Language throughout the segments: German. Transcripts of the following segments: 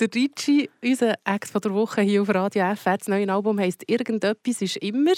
Der Ricci, unser Ex von der Woche hier auf Radio FR, das neue Album heisst «Irgendetwas ist immer».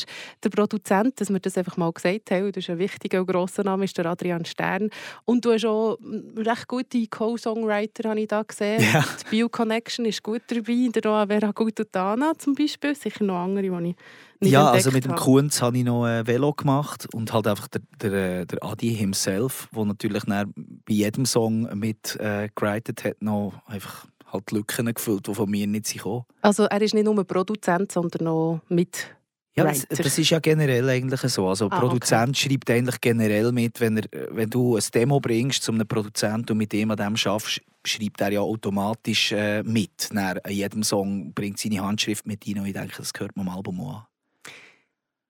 Der Produzent, dass wir das einfach mal gesagt haben, das ist ein wichtiger und grosser Name, ist der Adrian Stern. Und du hast auch recht gute Co-Songwriter, habe ich da gesehen. Ja. Die Bio-Connection ist gut dabei, der Roa Vera Gututana zum Beispiel, sicher noch andere, die ich nicht ja, also mit dem habe. Kunz habe ich noch ein Velo gemacht und halt einfach der, der, der Adi himself, der natürlich bei jedem Song mit äh, hat, noch einfach halt Lücken gefüllt, die von mir nicht sind gekommen. Also er ist nicht nur Produzent, sondern auch mit Ja, das, das ist ja generell eigentlich so. Also, Ah, der Produzent schreibt eigentlich generell mit, wenn, er, wenn du ein Demo bringst zu einem Produzenten und mit dem an dem schaffst, schreibt er ja automatisch äh, mit. An jedem Song bringt seine Handschrift mit rein und ich denke, das gehört man am Album an.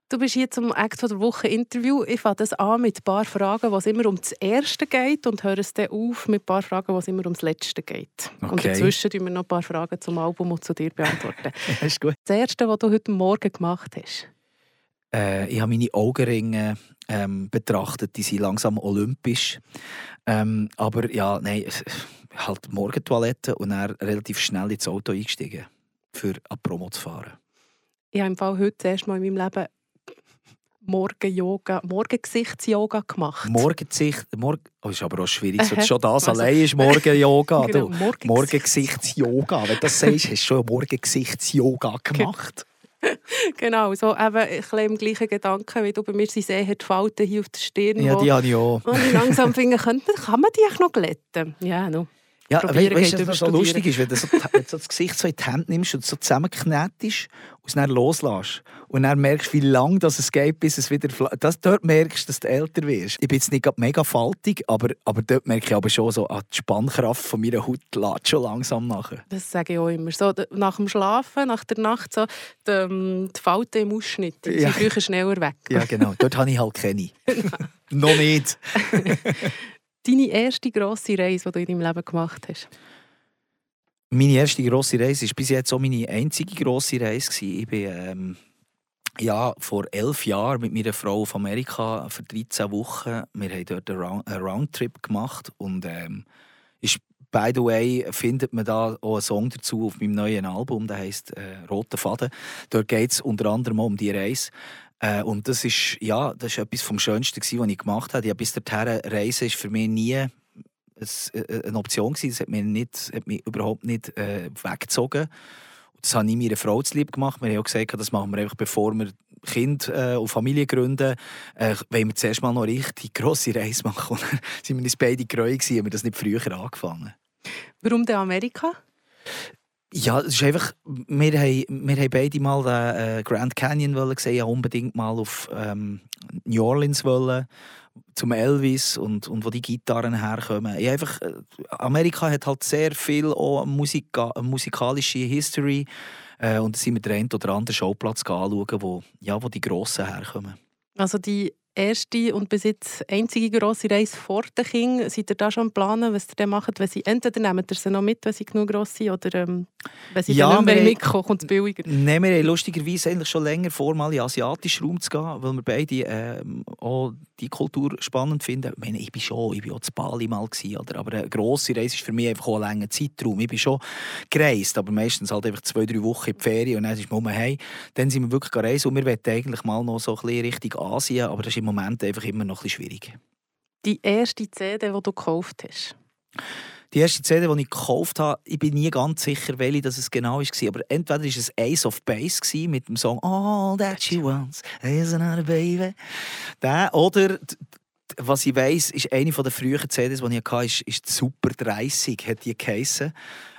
Du bist hier zum Act der Woche Interview. Ich fange das an mit ein paar Fragen, wo es immer um das Erste geht und höre es dann auf mit ein paar Fragen, wo es immer um das Letzte geht. Und Okay. dazwischen tun wir noch ein paar Fragen zum Album und zu dir beantworten. ist gut. das Erste, was du heute Morgen gemacht hast. Äh, ich habe meine Augenringe ähm, betrachtet, die sind langsam olympisch. Ähm, aber ja, nein, halt Morgentoilette und dann relativ schnell ins Auto eingestiegen, für an Promo zu fahren. Ich habe im Fall heute das erste Mal in meinem Leben Morgen-Yoga, Morgengesichtsyoga gemacht. Morgengesicht, Morgen, oh, ist aber auch schwierig, so, schon das Also- allein ist Morgen-Yoga. Genau, Morgengesichtsyoga, wenn du das sagst, hast du schon Morgengesichtsyoga gemacht. Genau, so eben ein im gleichen Gedanken, wie du bei mir sind sehr die Falten hier auf der Stirn. Ja, die habe ich auch. Und ich langsam finde, kann man die noch glätten? Ja, no. Ja, Probieren weißt du, geht was so lustig ist, wenn du so, wenn du so das Gesicht so in die Hand nimmst und so zusammenknetest und es dann loslässt. Und dann merkst, wie lange das es geht, bis es wieder... Das, dort merkst du, dass du älter wirst. Ich bin jetzt nicht mega faltig, aber, aber dort merke ich aber schon so, ah, die Spannkraft von meiner Haut lädt schon langsam nachher. Das sage ich auch immer. So, nach dem Schlafen, nach der Nacht, so, die, ähm, die Falten im Ausschnitt die Ja. sind früher schneller weg. Ja, genau. Dort habe ich halt keine. Noch nicht. Deine erste grosse Reise, die du in deinem Leben gemacht hast? Meine erste grosse Reise war bis jetzt auch meine einzige grosse Reise. Ich bin ähm, ja, vor elf Jahren mit meiner Frau auf Amerika für 13 Wochen. Wir haben dort einen, Round einen Roundtrip gemacht und ähm, ist, by the way, findet man da auch einen Song dazu auf meinem neuen Album, der heißt äh, «Roter Faden». Dort geht es unter anderem um die Reise. Äh, und das ist, ja, das ist etwas vom Schönsten, gewesen, was ich gemacht habe. Ja, bis dorthin reisen ist für mich nie äh, eine Option gewesen. Das hat mich, nicht, hat mich überhaupt nicht äh, weggezogen. Das habe ich meiner Frau zu lieb gemacht. Wir haben auch gesagt, das machen wir einfach, bevor wir Kind äh, und Familie gründen, äh, wollen wir zuerst mal noch richtig grosse Reise machen. Und sind wir uns beide gereut haben wir das nicht früher angefangen. Warum denn Amerika? Ja, es ist einfach, wir haben, wir beide mal den äh, Grand Canyon wollen sehen, unbedingt mal auf ähm, New Orleans wollen, zum Elvis und, und wo die Gitarren herkommen. Ja, einfach, äh, Amerika hat halt sehr viel auch Musika musikalische History äh, und da sind wir den einen oder anderen Schauplatz anschauen, wo, ja, wo die Grossen herkommen. Also die erste und bis jetzt einzige grosse Reise vor den Kindern. Seid ihr da schon planen, was ihr dann macht? Wenn sie, entweder nehmt ihr sie noch mit, wenn sie genug gross sind, oder ähm, wenn sie Ja, dann nicht mehr mitkommen, kommt es billiger. Nein, wir haben lustigerweise eigentlich schon länger vor, mal in den asiatischen Raum zu gehen, weil wir beide ähm, auch die Kultur spannend finden. Ich meine, ich bin schon, ich bin auch zu Bali mal gewesen, oder? aber eine grosse Reise ist für mich einfach auch ein langer Zeitraum. Ich bin schon gereist, aber meistens halt einfach zwei, drei Wochen in die Ferien und dann ist man hey, dann sind wir wirklich gereist und wir wollen eigentlich mal noch so ein bisschen Richtung Asien, aber das ist Moment einfach immer noch ein bisschen schwierig. Die erste CD, die du gekauft hast. Die erste CD, die ich gekauft habe, ich bin nie ganz sicher, welche das es genau war. Aber entweder war es Ace of Base mit dem Song All That She Wants is Another Baby. Der, oder, was ich weiss, ist eine der frühen CDs, die ich hatte, ist, ist Super 30, hat die geheissen.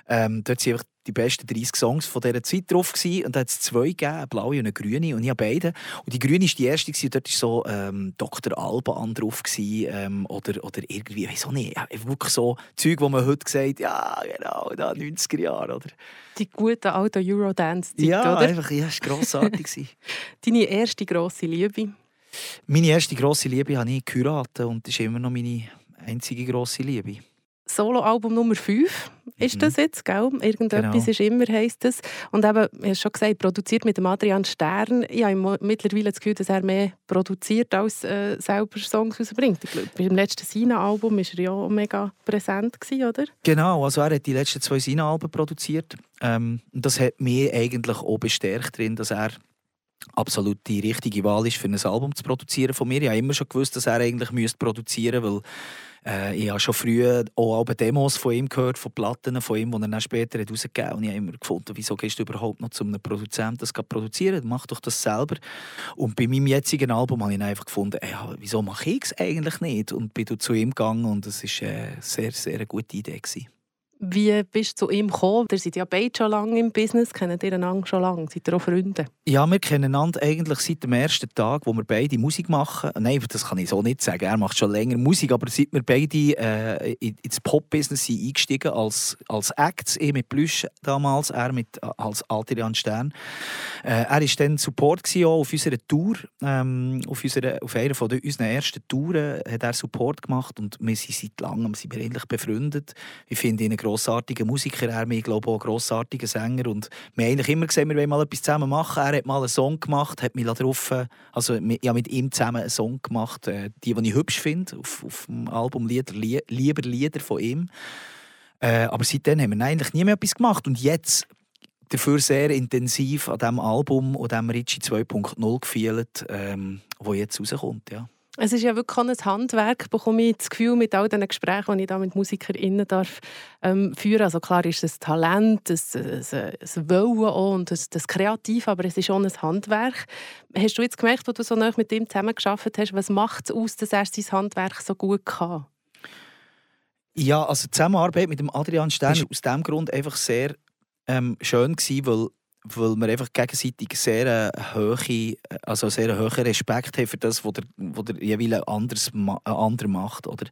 Ähm, dort sind einfach die besten 30 Songs von dieser Zeit drauf. Gewesen. Und da hat es zwei gegeben, eine blaue und eine grüne. Und ich habe beide. Und die grüne war die erste. Gewesen. Dort war so ähm, Dr. Alban drauf. Gewesen, ähm, oder, oder irgendwie, ich weiß auch nicht. Wirklich so Zeug, wo man heute sagt, ja, genau, da 90er Jahre. Oder? Die gute alte Eurodance-Zeit, Ja, oder? einfach, ja, es war grossartig. Deine erste grosse Liebe. meine erste grosse Liebe habe ich geheiratet und das ist immer noch meine einzige grosse Liebe. Soloalbum Nummer 5 ist mhm. das jetzt, gell? Irgendetwas genau. ist immer, heisst es. Und eben, du hast schon gesagt, produziert mit dem Adrian Stern. Ich habe mittlerweile das Gefühl, dass er mehr produziert, als äh, selber Songs rausbringt. Ich glaube, beim letzten Sina-Album war er ja auch mega präsent, gewesen, oder? Genau, also er hat die letzten zwei Sina-Alben produziert. Ähm, das hat mich eigentlich auch bestärkt drin, dass er absolut die richtige Wahl ist, für ein Album zu produzieren von mir. Ich habe immer schon gewusst, dass er eigentlich produzieren müsste, weil äh, ich habe schon früh auch Demos von ihm gehört, von Platten von ihm, die er dann später herausgegeben hat. Und ich habe immer gefunden, wieso gehst du überhaupt noch zu einem Produzenten das produzieren? Mach doch das selber. Und bei meinem jetzigen Album habe ich einfach gefunden, ey, wieso mache ich es eigentlich nicht? Und bin zu ihm gegangen und es war eine sehr, sehr eine gute Idee. Gewesen. Wie bist du zu ihm gekommen? Ihr seid ja beide schon lange im Business, kennt ihr einander schon lange? Seid ihr auch Freunde? Ja, wir kennen einander eigentlich seit dem ersten Tag, wo wir beide Musik machen. Nein, das kann ich so nicht sagen. Er macht schon länger Musik, aber seit wir beide äh, ins Pop-Business eingestiegen als, als Acts, ich mit Plüsch damals, er mit, als Adrian Stern. Äh, er war dann Support auf unserer Tour. Ähm, auf, unserer, auf einer von unseren ersten Touren hat er Support gemacht und wir sind seit langem sind wir befreundet. Ich finde ihn grossartiger Musiker, er mir glaube auch grossartiger Sänger und wir haben eigentlich immer gesehen, wir wollen mal etwas zusammen machen. Er hat mal einen Song gemacht, hat mich darauf, also habe mit ihm zusammen einen Song gemacht, äh, die, die ich hübsch finde, auf, auf dem Album Lieder, «Lieber Lieder» von ihm. Äh, aber seitdem haben wir eigentlich nie mehr etwas gemacht und jetzt dafür sehr intensiv an diesem Album, an diesem Ritchie 2.0 gefühlt, ähm, wo jetzt rauskommt, ja. Es ist ja wirklich ein Handwerk, bekomme ich das Gefühl, mit all diesen Gesprächen, die ich da mit MusikerInnen darf, ähm, führen Also klar ist es Talent, ein, ein, ein Wollen auch und ein, das Kreativ, aber es ist auch ein Handwerk. Hast du jetzt gemerkt, wo du so nah mit ihm zusammengearbeitet hast, was macht es aus, dass er sein Handwerk so gut kann? Ja, also die Zusammenarbeit mit dem Adrian Stern war aus diesem Grund einfach sehr ähm, schön gewesen, weil weil wir einfach gegenseitig sehr hohe, also sehr hohen Respekt haben für das, was der, der jeweils anders, äh, macht. Oder,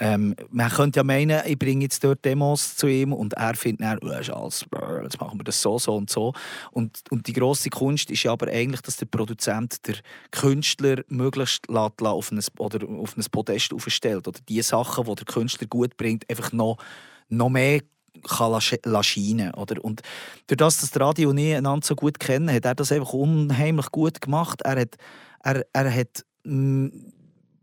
ähm, man könnte ja meinen, ich bringe jetzt dort Demos zu ihm und er findet dann, oh, ist alles, jetzt machen wir das so, so und so. Und, und die grosse Kunst ist ja aber eigentlich, dass der Produzent der Künstler möglichst lässt, auf, ein, oder auf ein Podest aufstellt. Oder die Sachen, die der Künstler gut bringt, einfach noch noch mehr kann scheinen oder? Und durch das, dass Radio ich einander so gut kennen, hat er das einfach unheimlich gut gemacht. Er hat, er, er hat mm,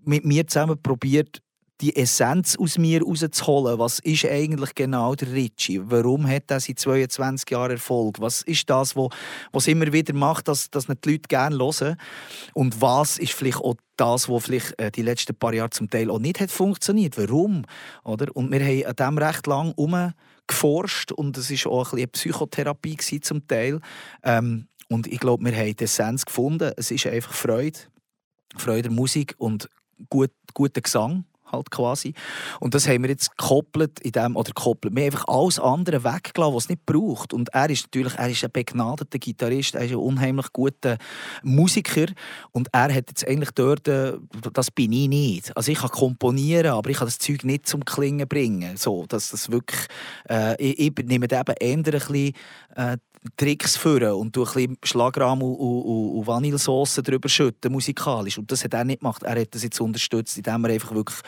mit mir zusammen probiert, die Essenz aus mir rauszuholen. Was ist eigentlich genau der Ritchie? Warum hat er seit 22 Jahren Erfolg? Was ist das, was immer wieder macht, dass, dass die Leute gerne hören? Und was ist vielleicht auch das, was vielleicht äh, die letzten paar Jahre zum Teil auch nicht hat funktioniert? Warum? Oder? Und wir haben an dem recht lang herum geforscht und es war auch ein eine Psychotherapie zum Teil. Ähm, und ich glaube, wir haben die Essenz gefunden. Es ist einfach Freude, Freude der Musik und gut, guter Gesang halt quasi. Und das haben wir jetzt gekoppelt in dem, oder gekoppelt, wir haben einfach alles andere weggelassen, was es nicht braucht. Und er ist natürlich, er ist ein begnadeter Gitarrist, er ist ein unheimlich guter Musiker und er hat jetzt eigentlich dort, äh, das bin ich nicht. Also ich kann komponieren, aber ich kann das Zeug nicht zum Klingen bringen. So, dass das wirklich, äh, ich, ich nehme eben eher ein bisschen äh, Tricks führen und durch ein bisschen Schlagrahm und, und, und Vanillesauce drüber schütten, musikalisch. Und das hat er nicht gemacht. Er hat das jetzt unterstützt, indem er einfach wirklich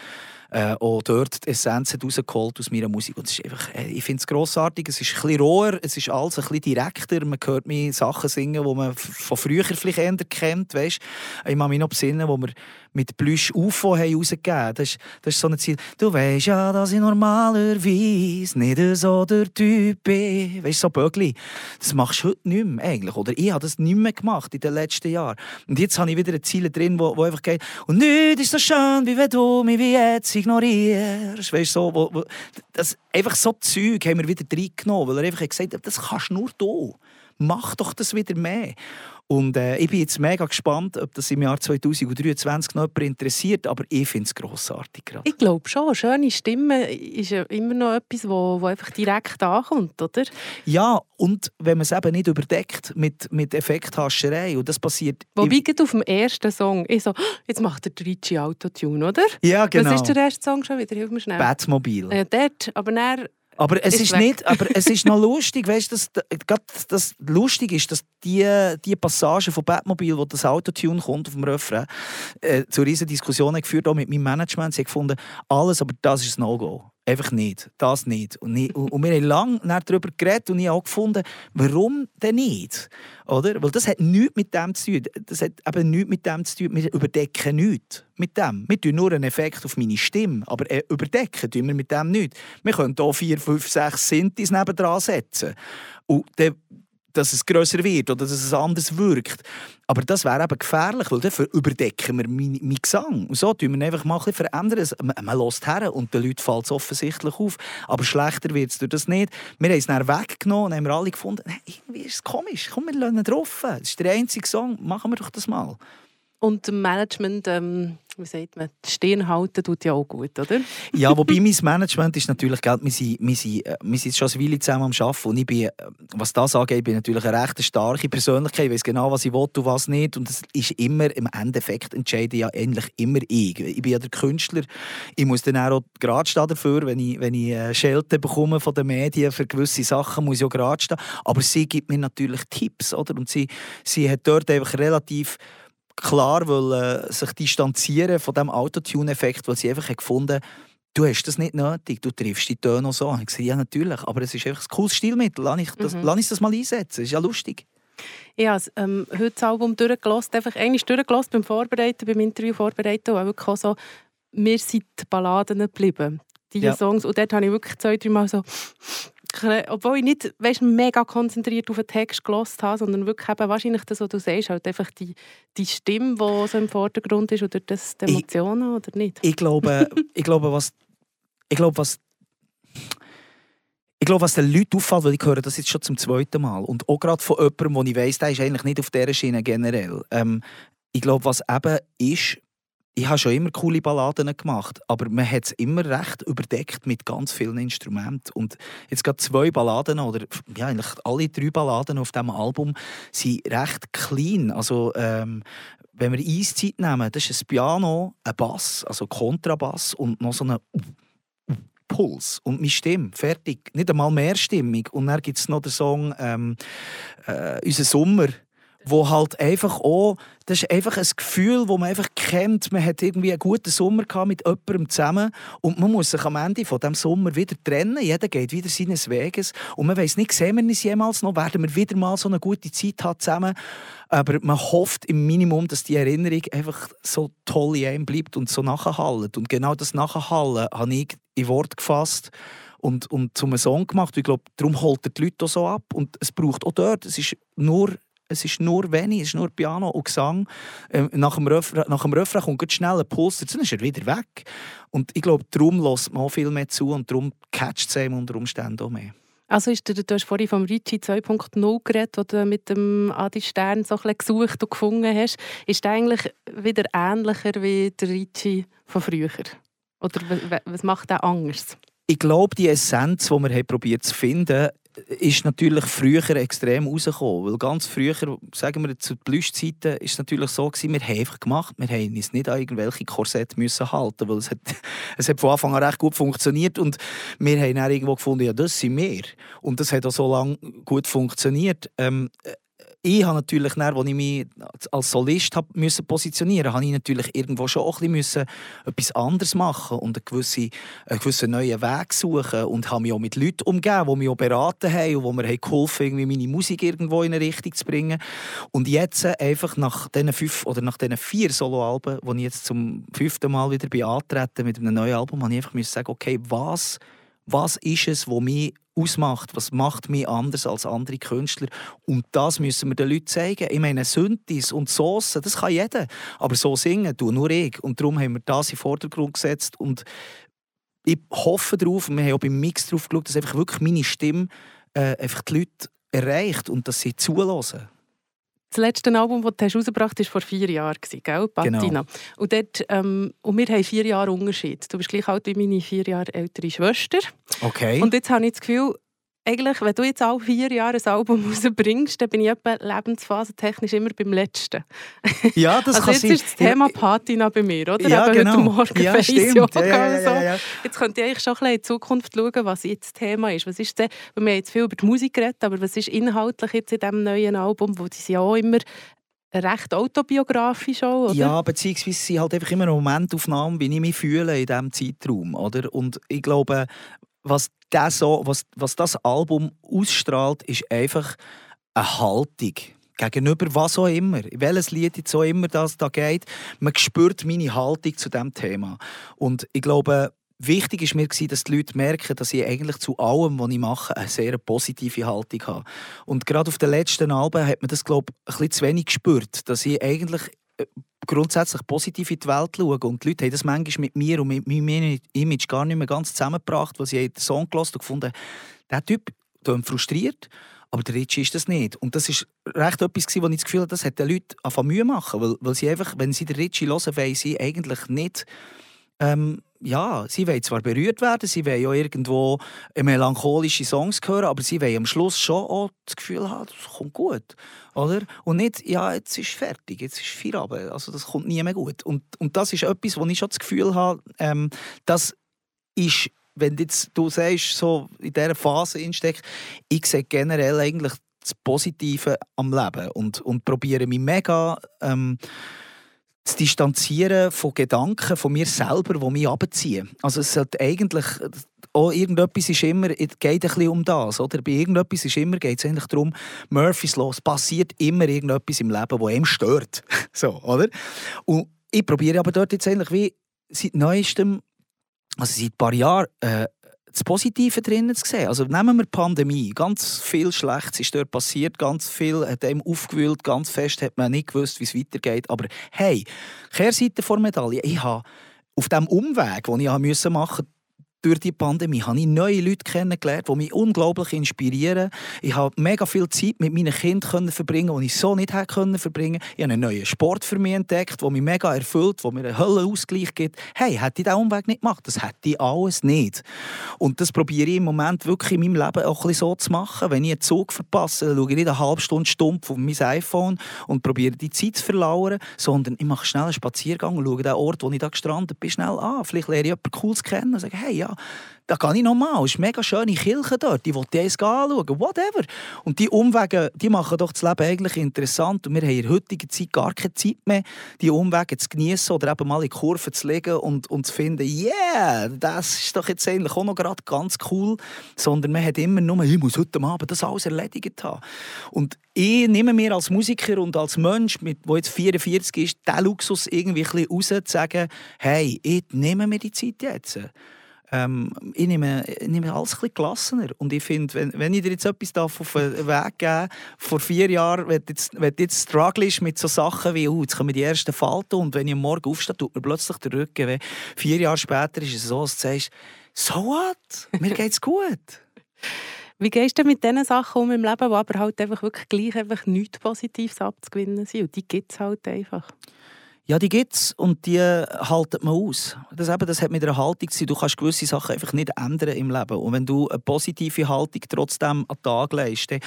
äh, auch dort die Essenz rausgeholt aus meiner Musik. Und ist einfach, äh, ich finde es grossartig. Es ist ein bisschen roher, es ist alles ein bisschen direkter. Man hört mir Sachen singen, die man von früher vielleicht eher kennt. Weißt? Ich kann mich noch besinnen, wo wir mit Plüsch UFO haben rausgegeben das ist, das ist so ein Ziel. Du weißt ja, dass ich normalerweise nicht so der Typ bin. Weißt du, so Bögli. Das machst du heute nicht mehr eigentlich. Oder ich habe das nicht mehr gemacht in den letzten Jahren. Und jetzt habe ich wieder ein Ziel drin, wo, wo einfach geht. Und nichts ist so schön, wie wenn du mich wie jetzt ignorierst. Weißt so, wo, wo, das, einfach so Zeug haben wir wieder reingenommen, weil er einfach gesagt hat, das kannst nur du. Mach doch das wieder mehr. Und äh, ich bin jetzt mega gespannt, ob das im Jahr 2023 noch jemand interessiert, aber ich finde es grossartig. Grad. Ich glaube schon, schöne Stimme ist ja immer noch etwas, wo, wo einfach direkt ankommt, oder? Ja, und wenn man es eben nicht überdeckt mit, mit Effekthascherei, und das passiert... Wobei im... auf dem ersten Song, ich so, jetzt macht der Ritchie Autotune, oder? Ja, genau. Was ist der erste Song schon wieder? Hilf mir schnell. Batmobil. Ja, dort, aber dann aber es ist, ist nicht, aber es ist noch lustig, weißt du, das, das lustig ist, dass die, die Passage von Batmobil, wo das Autotune kommt auf dem Refrain, äh, zu riesen Diskussionen geführt auch mit meinem Management. Sie haben gefunden, alles, aber das ist ein No-Go. Einfach nicht. Das nicht. Und, nicht. und wir haben lange darüber geredet und ich habe auch gefunden, warum denn nicht? Oder? Weil das hat nichts mit dem zu tun. Das hat eben nichts mit dem zu tun. Wir überdecken nichts mit dem. Wir tun nur einen Effekt auf meine Stimme, aber äh, überdecken tun wir mit dem nichts. Wir können hier vier, fünf, sechs Sintis nebendran setzen. Und dann dass es grösser wird oder dass es anders wirkt. Aber das wäre eben gefährlich, weil dann überdecken wir meinen mein Gesang. Und so tun wir einfach mal ein verändern. Man, man lässt her und den Leuten fällt es offensichtlich auf. Aber schlechter wird es durch das nicht. Wir haben es dann weggenommen und haben alle gefunden, hey, irgendwie ist es komisch, komm, wir lassen drauf. Das ist der einzige Song, machen wir doch das mal. Und Management, ähm, wie sagt man, die Stirn halten tut ja auch gut, oder? ja, wobei mein Management ist natürlich, gell, wir, sind, wir, sind, äh, wir sind schon eine Weile zusammen am Arbeiten und ich bin, äh, was das angeht, bin natürlich eine recht starke Persönlichkeit, ich weiß genau, was ich will und was nicht und es ist immer, im Endeffekt entscheide ja eigentlich immer ich. Ich bin ja der Künstler, ich muss dann auch gerade stehen dafür, wenn ich, wenn ich äh, Schelte bekomme von den Medien für gewisse Sachen, muss ich auch gerade stehen, aber sie gibt mir natürlich Tipps, oder? Und sie, sie hat dort einfach relativ klar wollen, sich distanzieren von dem Autotune-Effekt, weil sie einfach gefunden du hast das nicht nötig, du triffst die Töne so. Ich gesagt, ja natürlich, aber es ist einfach ein cooles Stilmittel, lass ich das, mhm. lass ich das mal einsetzen, das ist ja lustig. Ich habe ähm, heute das Album durchgelassen, einfach einmal durchgelassen beim Vorbereiten, beim Interview vorbereiten und wirklich so, wir sind Balladen geblieben, diese ja. Songs. Und dort habe ich wirklich zwei, drei Mal so obwohl ich nicht weißt, mega konzentriert auf den Text gelost habe, sondern wirklich eben wahrscheinlich das, was du sagst, halt einfach die, die Stimme, die so im Vordergrund ist, oder das, die Emotionen, ich, oder nicht? Ich glaube, ich glaube, was, ich glaube, was ich glaube, was den Leuten auffällt, weil ich höre das jetzt schon zum zweiten Mal und auch gerade von jemandem, wo ich weiss, der ist eigentlich nicht auf dieser Schiene generell. Ähm, ich glaube, was eben ist, ich habe schon immer coole Balladen gemacht, aber man hat es immer recht überdeckt mit ganz vielen Instrumenten. Und jetzt gerade zwei Balladen oder ja, eigentlich alle drei Balladen auf diesem Album sind recht clean. Also ähm, wenn wir Eiszeit nehmen, das ist ein Piano, ein Bass, also Kontrabass und noch so eine Puls und meine Stimme, fertig. Nicht einmal mehrstimmig. Und dann gibt es noch den Song ähm, äh, «Unser Sommer», wo halt einfach auch, das ist einfach ein Gefühl, das man einfach kennt. Man hat irgendwie einen guten Sommer gehabt mit jemandem zusammen und man muss sich am Ende von dem Sommer wieder trennen. Jeder geht wieder seines Weges und man weiß nicht, sehen wir uns jemals noch, werden wir wieder mal so eine gute Zeit haben zusammen. Aber man hofft im Minimum, dass die Erinnerung einfach so toll in einem bleibt und so nachhallt. Und genau das Nachhallen habe ich in Wort gefasst und, und zum Song gemacht. Ich glaube, darum holt er die Leute auch so ab. Und es braucht auch dort, es ist nur es ist nur wenig, es ist nur Piano und Gesang. Ähm, nach, dem Refrain, nach dem Refrain kommt schnell ein Puls, dann ist er wieder weg. Und ich glaube, darum lässt man auch viel mehr zu und darum catcht es einem unter Umständen auch mehr. Also ist der, du hast vorhin vom Ricci 2.0 geredet, wo du mit dem Adi Stern so ein gesucht und gefunden hast. Ist der eigentlich wieder ähnlicher wie der Ricci von früher? Oder was macht er anders? Ich glaube, die Essenz, die wir probiert zu finden, ist natürlich früher extrem rausgekommen. Weil ganz früher, sagen wir zu Plüschzeiten, ist es natürlich so gewesen, wir haben einfach gemacht, wir haben uns nicht an irgendwelche Korsette müssen halten, weil es hat, es hat von Anfang an recht gut funktioniert und wir haben dann irgendwo gefunden, ja, das sind wir. Und das hat auch so lange gut funktioniert. Ähm, ich habe natürlich, als ich mich als Solist hab müssen positionieren musste, ich natürlich irgendwo schon auch ein bisschen etwas anderes machen und einen gewissen, einen gewissen neuen Weg suchen und habe mich auch mit Leuten umgeben, die mich auch beraten haben und die mir geholfen haben, meine Musik irgendwo in eine Richtung zu bringen. Und jetzt einfach nach diesen fünf oder nach diesen vier Soloalben, wo ich jetzt zum fünften Mal wieder bin mit einem neuen Album, habe ich einfach sagen, okay, was was ist es, was mich ausmacht, was macht mich anders als andere Künstler. Und das müssen wir den Leuten zeigen. Ich meine, Synthes und Soßen, das kann jeder. Aber so singen tue nur ich. Und darum haben wir das in den Vordergrund gesetzt. Und ich hoffe darauf, wir haben auch beim Mix darauf geschaut, dass einfach wirklich meine Stimme äh, einfach die Leute erreicht und dass sie zulassen. Das letzte Album, das du herausgebracht hast, war vor vier Jahren, gell? Patina. Genau. Und, dort, ähm, und wir haben vier Jahre Unterschied. Du bist gleich alt wie meine vier Jahre ältere Schwester. Okay. Und jetzt habe ich das Gefühl, eigentlich, wenn du jetzt alle vier Jahre ein Album rausbringst, dann bin ich etwa lebensphasetechnisch immer beim letzten. Ja, das also kann jetzt sein. ist das Thema Patina bei mir, oder? Ja, Eben genau. Heute Morgen ja, stimmt. Yoga ja, ja, ja, ja. Jetzt könnte ich eigentlich schon ein bisschen in die Zukunft schauen, was jetzt das Thema ist. Was ist denn, wir haben jetzt viel über die Musik geredet, aber was ist inhaltlich jetzt in diesem neuen Album, wo sie ja auch immer recht autobiografisch auch, oder? Ja, beziehungsweise sind halt einfach immer Momentaufnahmen, wie ich mich fühle in diesem Zeitraum. Oder? Und ich glaube, was das, so, was, was das Album ausstrahlt, ist einfach eine Haltung gegenüber was auch immer, welches Lied jetzt auch immer das da geht, man spürt meine Haltung zu dem Thema. Und ich glaube, wichtig ist mir dass die Leute merken, dass ich eigentlich zu allem, was ich mache, eine sehr positive Haltung habe. Und gerade auf den letzten Alben hat man das, glaube ich, ein bisschen zu wenig gespürt, dass ich eigentlich äh, grundsätzlich positiv in die Welt schaue. Und die Leute haben das manchmal mit mir und mit meinem Image gar nicht mehr ganz zusammengebracht, was ich den Song gelesen und gefunden der Typ klingt frustriert, aber der Ritchie ist das nicht. Und das ist recht etwas, wo ich das Gefühl habe, das hat den Leuten anfangen Mühe machen, weil, weil sie einfach, wenn sie den Ritchie hören, wollen sie eigentlich nicht ähm, ja, sie wollen zwar berührt werden, sie wollen ja irgendwo melancholische Songs hören, aber sie wollen am Schluss schon auch das Gefühl haben, das kommt gut. Oder? Und nicht, ja, jetzt ist fertig, jetzt ist Feierabend. Also das kommt nie mehr gut. Und, und das ist etwas, wo ich schon das Gefühl habe, ähm, das ist, wenn jetzt du sagst, so in dieser Phase insteckt, ich sehe generell eigentlich das Positive am Leben und, und probiere mich mega... Ähm, zu distanzieren von Gedanken von mir selber, die mich abziehen. Also es sollte eigentlich auch irgendetwas ist immer, geht ein bisschen um das, oder? Bei irgendetwas ist immer, geht es eigentlich darum, Murphy's es passiert immer irgendetwas im Leben, das einem stört. so, oder? Und ich probiere aber dort jetzt eigentlich wie seit neuestem, also seit ein paar Jahren, äh, das Positive drinnen zu sehen. Also nehmen wir die Pandemie. Ganz viel Schlechtes ist dort passiert, ganz viel hat einem aufgewühlt, ganz fest hat man nicht gewusst, wie es weitergeht. Aber hey, Kehrseite vor Medaille. Ich habe auf dem Umweg, den ich machen musste, durch die Pandemie habe ich neue Leute kennengelernt, die mich unglaublich inspirieren. Ich habe mega viel Zeit mit meinen Kindern verbringen, die ich so nicht hätte verbringen Ich habe einen neuen Sport für mich entdeckt, der mich mega erfüllt, der mir einen Höllenausgleich gibt. Hey, hätte ich diesen Umweg nicht gemacht, das hätte ich alles nicht. Und das probiere ich im Moment wirklich in meinem Leben auch so zu machen. Wenn ich einen Zug verpasse, schaue ich nicht eine halbe Stunde stumpf auf mein iPhone und probiere die Zeit zu verlauern, sondern ich mache schnell einen Spaziergang und schaue den Ort, wo ich da gestrandet bin, schnell an. Vielleicht lerne ich jemanden Cooles kennen und sage, hey, ja, da gehe ich nochmal. Es ist eine mega schöne Kirche dort. Ich jetzt anschauen. Whatever. Und die Umwege, die machen doch das Leben eigentlich interessant. Und wir haben in der heutigen Zeit gar keine Zeit mehr, die Umwege zu genießen oder eben mal in Kurven zu legen und, und zu finden, yeah, das ist doch jetzt eigentlich auch noch gerade ganz cool. Sondern man hat immer nur, ich muss heute Abend das alles erledigt haben. Und ich nehme mir als Musiker und als Mensch, der jetzt 44 ist, den Luxus irgendwie ein bisschen raus, zu sagen, hey, ich nehme mir die Zeit jetzt. Ähm, ich, nehme, ich nehme alles ein bisschen gelassener. Und ich finde, wenn, wenn ich dir jetzt etwas darf auf den Weg geben vor vier Jahren, wenn du jetzt, wenn du jetzt strugglest mit so Sachen wie, oh, jetzt kommen die ersten Falten und wenn ich am Morgen aufstehe, tut mir plötzlich der Rücken weh. Vier Jahre später ist es so, dass du sagst, so what? Mir geht's gut. Wie gehst du mit diesen Sachen um im Leben, die aber halt einfach wirklich gleich einfach nichts Positives abzugewinnen sind? Und die gibt es halt einfach. Ja, die gibt es und die haltet man aus. Das, eben, das hat mit einer Haltung zu tun. Du kannst gewisse Sachen einfach nicht ändern im Leben. Und wenn du eine positive Haltung trotzdem an den Tag legst, dann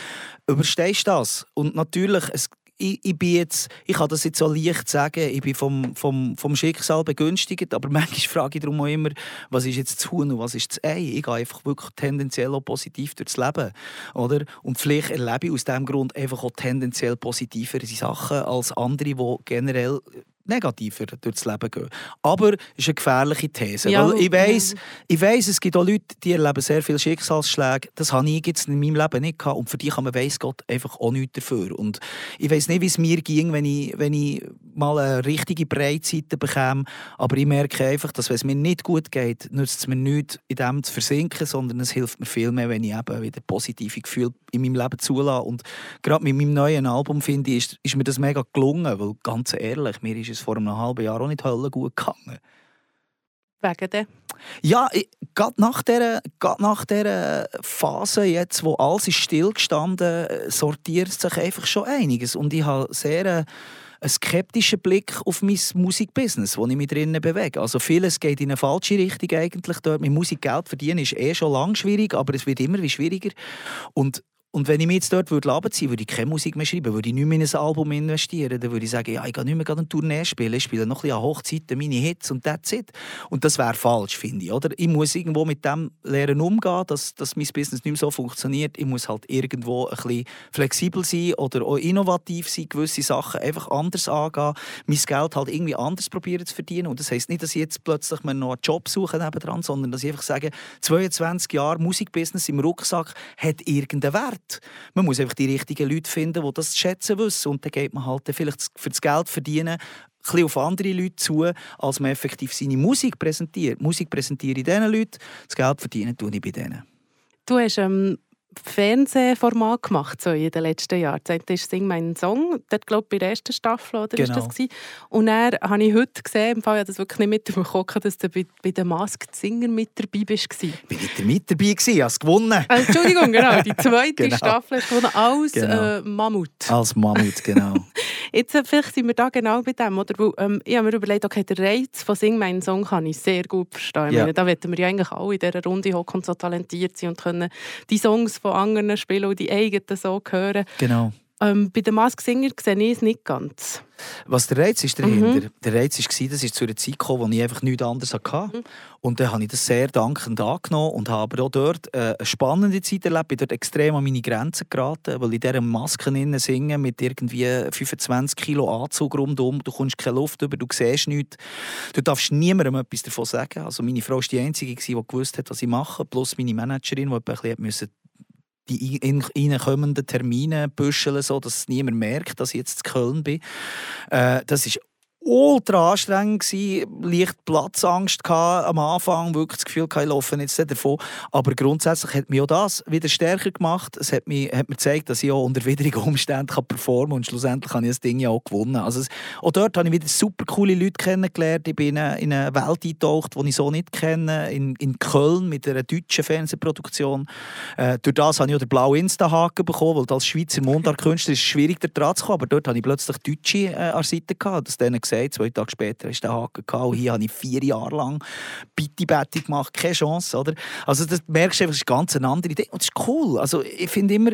überstehst du das. Und natürlich, es, ich, ich, bin jetzt, ich kann das jetzt so leicht sagen, ich bin vom, vom, vom Schicksal begünstigt, aber manchmal frage ich darum auch immer, was ist jetzt das Huhn und was ist das Ei? Ich gehe einfach wirklich tendenziell auch positiv durchs Leben. Oder? Und vielleicht erlebe ich aus diesem Grund einfach auch tendenziell positivere Sachen als andere, die generell negativer durchs Leben gehen. Aber es ist eine gefährliche These. Ja, ich weiss, ja. ich weiss, es gibt auch Leute, die erleben sehr viele Schicksalsschläge. Das habe ich jetzt in meinem Leben nicht gehabt. Und für die kann man, weiss Gott, einfach auch nichts dafür. Und ich weiss nicht, wie es mir ging, wenn ich, wenn ich mal eine richtige Breitseite bekäme. Aber ich merke einfach, dass wenn es mir nicht gut geht, nützt es mir nichts, in dem zu versinken, sondern es hilft mir viel mehr, wenn ich eben wieder positive Gefühle in meinem Leben zulasse. Und gerade mit meinem neuen Album, finde ich, ist, ist mir das mega gelungen. Weil, ganz ehrlich, mir ist es vor einem halben Jahr auch nicht Hölle gut gegangen. Wegen dem? Ja, gerade nach dieser, nach dieser Phase, jetzt, wo alles ist stillgestanden sortiert sich einfach schon einiges. Und ich habe sehr äh, einen skeptischen Blick auf mein Musikbusiness, wo ich mich drinnen bewege. Also vieles geht in eine falsche Richtung eigentlich. Dort mit Musik Geld verdienen ist eh schon lang schwierig, aber es wird immer wie schwieriger. Und Und wenn ich mich jetzt dort würde ziehen würde ich keine Musik mehr schreiben, würde ich nicht mehr in ein Album investieren, dann würde ich sagen, ja, ich gehe nicht mehr eine Tournee spielen, ich spiele noch ein bisschen an Hochzeiten meine Hits und that's it. Und das wäre falsch, finde ich. Oder? Ich muss irgendwo mit dem lernen umgehen, dass, dass mein Business nicht mehr so funktioniert. Ich muss halt irgendwo ein bisschen flexibel sein oder auch innovativ sein, gewisse Sachen einfach anders angehen, mein Geld halt irgendwie anders probieren zu verdienen. Und das heisst nicht, dass ich jetzt plötzlich mir noch einen Job suche nebendran, sondern dass ich einfach sage, 22 Jahre Musikbusiness im Rucksack hat irgendeinen Wert. Man muss einfach die richtigen Leute finden, die das zu schätzen wissen. Und dann geht man halt vielleicht für das Geld verdienen ein auf andere Leute zu, als man effektiv seine Musik präsentiert. Musik präsentiere ich diesen Leuten, das Geld verdienen tue ich bei denen. Du hast ähm, Fernsehformat gemacht so in den letzten Jahren. Das ist «Sing meinen Song», dort glaube ich bei der ersten Staffel, oder genau. ist das gewesen? Und dann habe ich heute gesehen, im Fall, ich das wirklich nicht mitbekommen, dass du bei, bei den Masked Singer mit dabei bist. Bin ich mit dabei gewesen? Hast gewonnen? Also, Entschuldigung, genau, die zweite genau. Staffel hast gewonnen als genau. äh, Mammut. Als Mammut, genau. Jetzt äh, vielleicht sind wir da genau bei dem, oder? Weil, ähm, ich habe mir überlegt, okay, der Reiz von «Sing meinen Song» kann ich sehr gut verstehen. Ja. Meine, da wollen wir ja eigentlich alle in dieser Runde hocken und so talentiert sein und können die Songs von anderen spielen und die eigenen so hören. Genau. Ähm, bei den Mask Singer sehe ich es nicht ganz. Was der Reiz ist dahinter? Mhm. Der Reiz war, dass ich zu einer Zeit kam, wo ich einfach nichts anderes hatte. Mhm. Und dann habe ich das sehr dankend angenommen und habe auch dort äh, eine spannende Zeit erlebt. Ich dort extrem an meine Grenzen geraten, weil in dieser Masken singen mit irgendwie 25 Kilo Anzug rundum, du kommst keine Luft über, du siehst nichts. Du darfst niemandem etwas davon sagen. Also meine Frau war die Einzige, die gewusst hat, was ich mache, plus meine Managerin, die ein bisschen die reinkommenden Termine büscheln, so dass niemand merkt, dass ich jetzt in Köln bin. Äh, das ist ultra anstrengend gewesen, leicht Platzangst am Anfang, wirklich das Gefühl, ich laufe jetzt davon. Aber grundsätzlich hat mich auch das wieder stärker gemacht. Es hat, mich, hat mir gezeigt, dass ich auch unter widrigen Umständen performen kann und schlussendlich habe ich das Ding ja auch gewonnen. Also es, auch dort habe ich wieder super coole Leute kennengelernt. Ich bin in eine, in eine Welt eingetaucht, die ich so nicht kenne, in, in Köln mit einer deutschen Fernsehproduktion. Äh, durch das habe ich auch den blauen Insta-Haken bekommen, weil als Schweizer Mundartkünstler ist es schwierig, da dran zu kommen. Aber dort habe ich plötzlich Deutsche äh, an der Seite gehabt, das denen gesagt, zwei Tage später hast du den Haken gehabt. Und hier habe ich vier Jahre lang Bitti-Betti gemacht, keine Chance. Oder? Also das merkst du einfach, das ist ganz eine andere Idee. Und das ist cool. Also ich finde immer,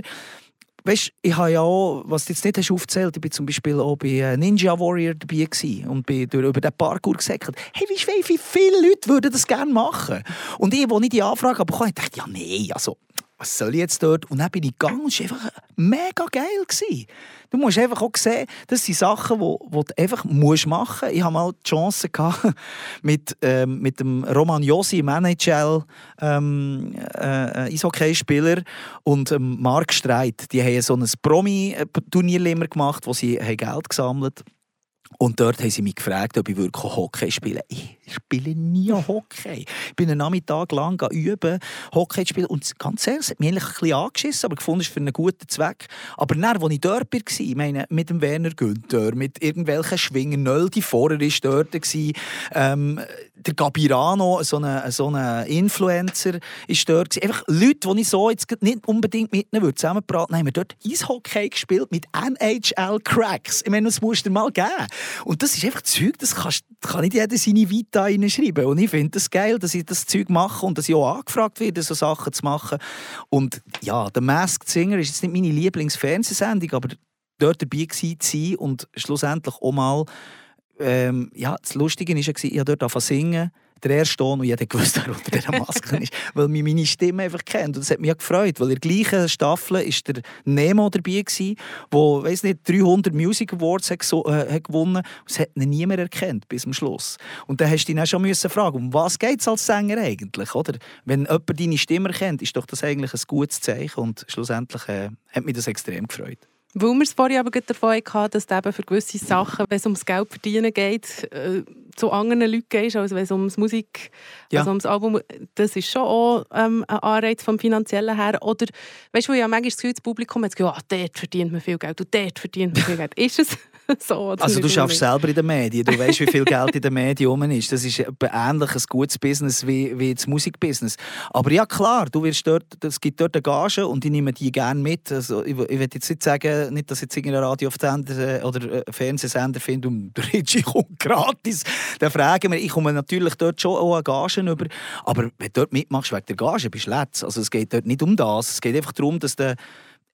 Weißt, ich habe ja auch, was du jetzt nicht hast aufgezählt, ich war zum Beispiel auch bei äh, Ninja Warrior dabei und bin durch, über den Parkour gesagt, hey, wie, wie viele Leute würden das gerne machen? Und ich, als ich die Anfrage habe, ich dachte, ja, nee, also was soll ich jetzt dort? Und dann bin ich gegangen und es war einfach mega geil. Gewesen. Du musst einfach auch sehen, das sind Sachen, die, du einfach machen musst. Ich hatte mal die Chance gehabt, mit, ähm, mit dem Roman Josi, Manager, ähm, äh, Eishockeyspieler, und ähm, Mark Streit. Die haben so ein Promi-Turnier gemacht, wo sie Geld gesammelt haben. Und dort haben sie mich gefragt, ob ich wirklich Hockey spiele. Ich spiele nie Hockey. Ich bin einen Nachmittag lang üben, Hockey zu spielen. Und ganz ehrlich, es hat mich ein bisschen angeschissen, aber gefunden, es für einen guten Zweck. Aber dann, als ich dort war, ich meine, mit dem Werner Günther, mit irgendwelchen Schwingen, Nöldi vorher war dort, ähm, der Gabirano, so ein so Influencer, ist dort. Einfach Leute, die ich so jetzt nicht unbedingt mit ihnen würde zusammenbraten, haben wir dort Eishockey gespielt mit NHL-Cracks. Ich meine, das musst du dir mal geben. Und das ist einfach Zeug, das kannst, kann nicht jeder seine Vita reinschreiben. Und ich finde das geil, dass ich das Zeug mache und dass ich auch angefragt werde, so Sachen zu machen. Und ja, «The Masked Singer» ist jetzt nicht meine Lieblingsfernsehsendung, aber dort dabei zu sein und schlussendlich auch mal ähm, ja, das Lustige war, ich habe dort singen der erste Ton und jeder gewusst, wer unter dieser Maske ist, weil mich meine Stimme einfach kennt. Und das hat mich ja gefreut, weil in der gleichen Staffel ist der Nemo dabei gewesen, wo, weiß nicht, 300 Music Awards hat, äh, hat gewonnen. Das hat ihn niemand erkannt bis zum Schluss. Und dann hast du ihn auch schon müssen fragen, um was geht es als Sänger eigentlich, oder? Wenn jemand deine Stimme erkennt, ist doch das eigentlich ein gutes Zeichen und schlussendlich äh, hat mich das extrem gefreut. Weil wir es vorhin aber davon hatten, dass du eben für gewisse Sachen, wenn es ums Geld verdienen geht, äh, zu anderen Leuten gehst, als wenn es ums Musik, ja. also ums Album, das ist schon auch ähm, ein Anreiz vom Finanziellen her. Oder, weißt du, ja manchmal das Gefühl, das Publikum hat gesagt, ja, dort verdient man viel Geld und dort verdient man viel Geld. ist es so, also du schaffst selber in den Medien, du weißt, wie viel Geld in den Medien ist. Das ist ähnlich ein gutes Business wie, wie das Musikbusiness. Aber ja klar, du wirst dort, es gibt dort eine Gage und ich nehme die gerne mit. Also, ich, ich will jetzt nicht sagen, nicht, dass jetzt irgendein Radiosender äh, oder Fernsehsender findet und der Ritchie kommt gratis. Dann fragen wir, ich komme natürlich dort schon auch eine Gage über. Aber wenn du dort mitmachst wegen der Gage, bist du letzt. Also es geht dort nicht um das. Es geht einfach darum, dass der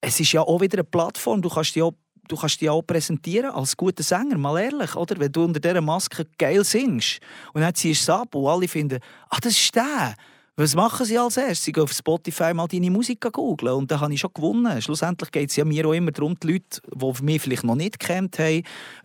es ist ja auch wieder eine Plattform. Du kannst auch, du kannst dich auch präsentieren als guter Sänger, mal ehrlich, oder? Wenn du unter dieser Maske geil singst und dann ziehst du es ab und alle finden, ach, das ist der. Was machen sie als erstes? Sie gehen auf Spotify mal deine Musik googeln und dann habe ich schon gewonnen. Schlussendlich geht es ja mir auch immer darum, die Leute, die mich vielleicht noch nicht kennt haben,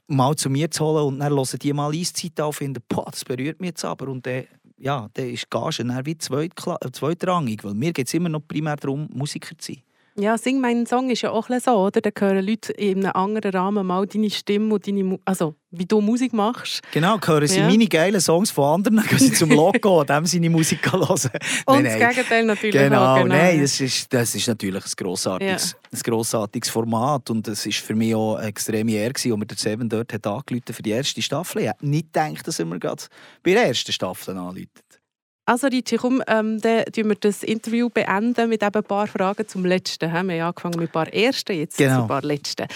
mal zu mir zu holen und dann hören die mal Eiszeit auf und finden, boah, das berührt mich jetzt aber und dann, ja, dann ist Gage dann wie zweitrangig, weil mir geht es immer noch primär darum, Musiker zu sein. Ja, «Sing meinen Song» ist ja auch so, oder? Da hören Leute in einem anderen Rahmen mal deine Stimme und deine, also wie du Musik machst. Genau, hören sie ja. meine geilen Songs von anderen, dann gehen sie zum Logo und dem seine Musik hören. Und nein, das Gegenteil natürlich genau, auch. Genau, nein, das ist, das ist natürlich ein grossartiges, ja. ein grossartiges Format und es war für mich auch eine extreme Ehre, als mir der Seven dort hat für die erste Staffel. Ich habe nicht gedacht, dass er mir gerade bei der ersten Staffel anruft. Also Ricci, komm, ähm, dann beenden wir das Interview beenden mit eben ein paar Fragen zum Letzten. Wir haben ja angefangen mit ein paar Ersten, jetzt genau. ein paar Letzten.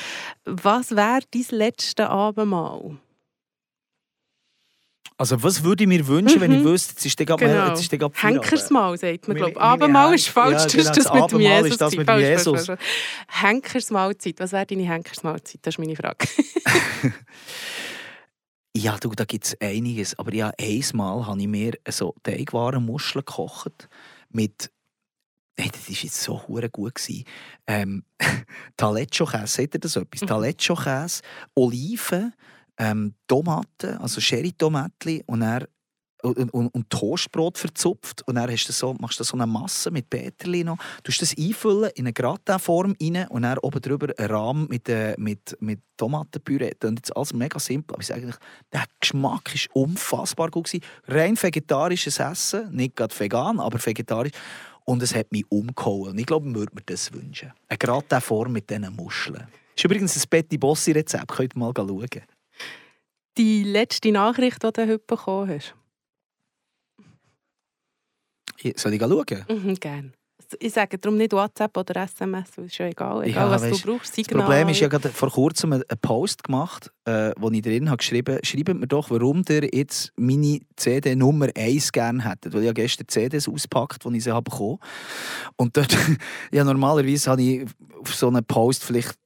Was wäre dein letztes Abendmahl? Also was würde ich mir wünschen, mhm. wenn ich mhm. wüsste, jetzt ist der gerade genau. jetzt ist der Henkersmahl, sagt man, glaube Abendmahl ist falsch, ja, genau, das, das mit dem Jesus. Ist das mit falsch, Jesus. Falsch, Henkersmahlzeit, was wäre deine Henkersmahlzeit? Das ist meine Frage. Ja, du, da gibt es einiges. Aber ja, einmal habe ich mir so Teigwaren-Muscheln gekocht mit Hey, das war jetzt so gut. Ähm, Taleggio-Käse, seht ihr das etwas? Mhm. Taleggio-Käse, Oliven, ähm, Tomaten, also Sherry-Tomatli und dann und, und, und, Toastbrot verzupft und dann hast du so, machst du so eine Masse mit Peterli noch, du das einfüllen in eine Gratin-Form rein und dann oben drüber einen Rahmen mit, äh, mit, mit Tomatenpüree. Ist jetzt alles mega simpel, aber ich sage der Geschmack war unfassbar gut. Gewesen. Rein vegetarisches Essen, nicht gerade vegan, aber vegetarisch. Und es hat mich umgehauen. Und ich glaube, ich würde mir das wünschen. Eine Gratin-Form mit diesen Muscheln. Das ist übrigens ein Betty Bossi-Rezept, könnt ihr mal schauen. Die letzte Nachricht, die du heute bekommen hast? Soll ich schauen? Mhm, gerne. Ich sage darum nicht WhatsApp oder SMS, das ist ja egal, egal ja, was weißt, du brauchst. Signal. Das Problem ist, ich habe vor kurzem einen Post gemacht, äh, wo ich drin habe geschrieben schreibt mir doch, warum ihr jetzt meine CD Nummer 1 gerne hättet. Weil ich habe gestern CDs ausgepackt, die ich sie habe bekommen. Und dort, ja, normalerweise habe ich auf so einen Post vielleicht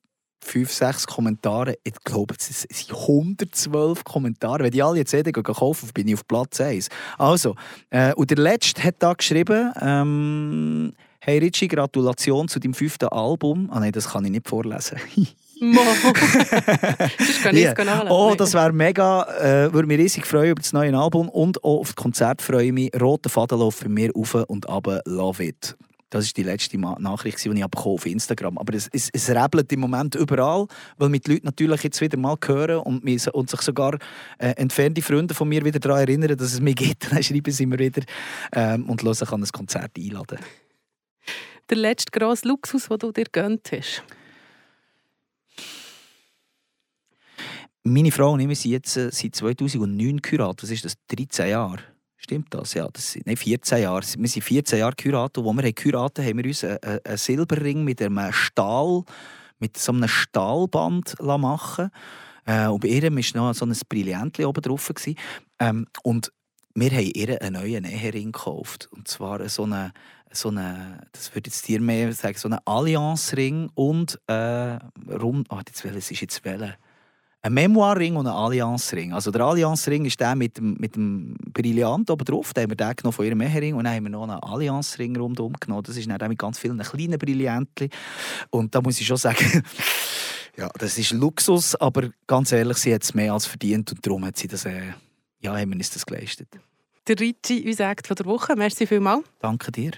fünf, sechs Kommentare. Ich glaube, es sind 112 Kommentare. Wenn die alle jetzt CD kaufen, bin ich auf Platz 1. Also, äh, und der Letzte hat da geschrieben, ähm, Hey Richie, Gratulation zu deinem fünften Album. Ah nein, das kann ich nicht vorlesen. das kann ich yeah. Oh, das wäre mega. Äh, würde mich riesig freuen über das neue Album und auch auf das Konzert freue ich mich. Roter Faden läuft bei mir auf und ab. Love it. Das ist die letzte Nachricht, die ich auf Instagram Aber es, es, es rebelt im Moment überall, weil mit Leuten natürlich jetzt wieder mal hören und, mich, und sich sogar äh, entfernte Freunde von mir wieder daran erinnern, dass es mich gibt. Dann schreiben sie mir wieder ähm, und hören kann ein Konzert einladen. Der letzte grosse Luxus, den du dir gönnt hast? Meine Frau und ich sind jetzt äh, seit 2009 geheiratet. Was ist das? 13 Jahre. Stimmt das? Ja, das sind 14 Jahre. Wir sind 14 Jahre geheiratet. Als wir geheiratet haben, wir uns einen, einen Silberring mit einem Stahl, mit so einem Stahlband machen äh, Und bei ihr war noch so ein Brillantchen oben drauf. Ähm, und wir haben ihr einen neuen Nähering gekauft. Und zwar so eine, so eine das würde jetzt dir mehr sagen, so einen Allianzring und äh, rund, oh, jetzt welches ist jetzt welche? Ein Memoir-Ring und ein Allianz-Ring. Also der Allianz-Ring ist der mit dem, mit dem Brillant oben drauf. Da haben wir den genommen von ihrem Meherring und dann haben wir noch einen Allianz-Ring rundum genommen. Das ist dann mit ganz vielen kleinen Brillantchen. Und da muss ich schon sagen, ja, das ist Luxus, aber ganz ehrlich, sie hat es mehr als verdient und darum hat sie das, äh, ja, haben wir uns das geleistet. Der Ricci, unser Act von der Woche. Merci vielmals. Danke dir.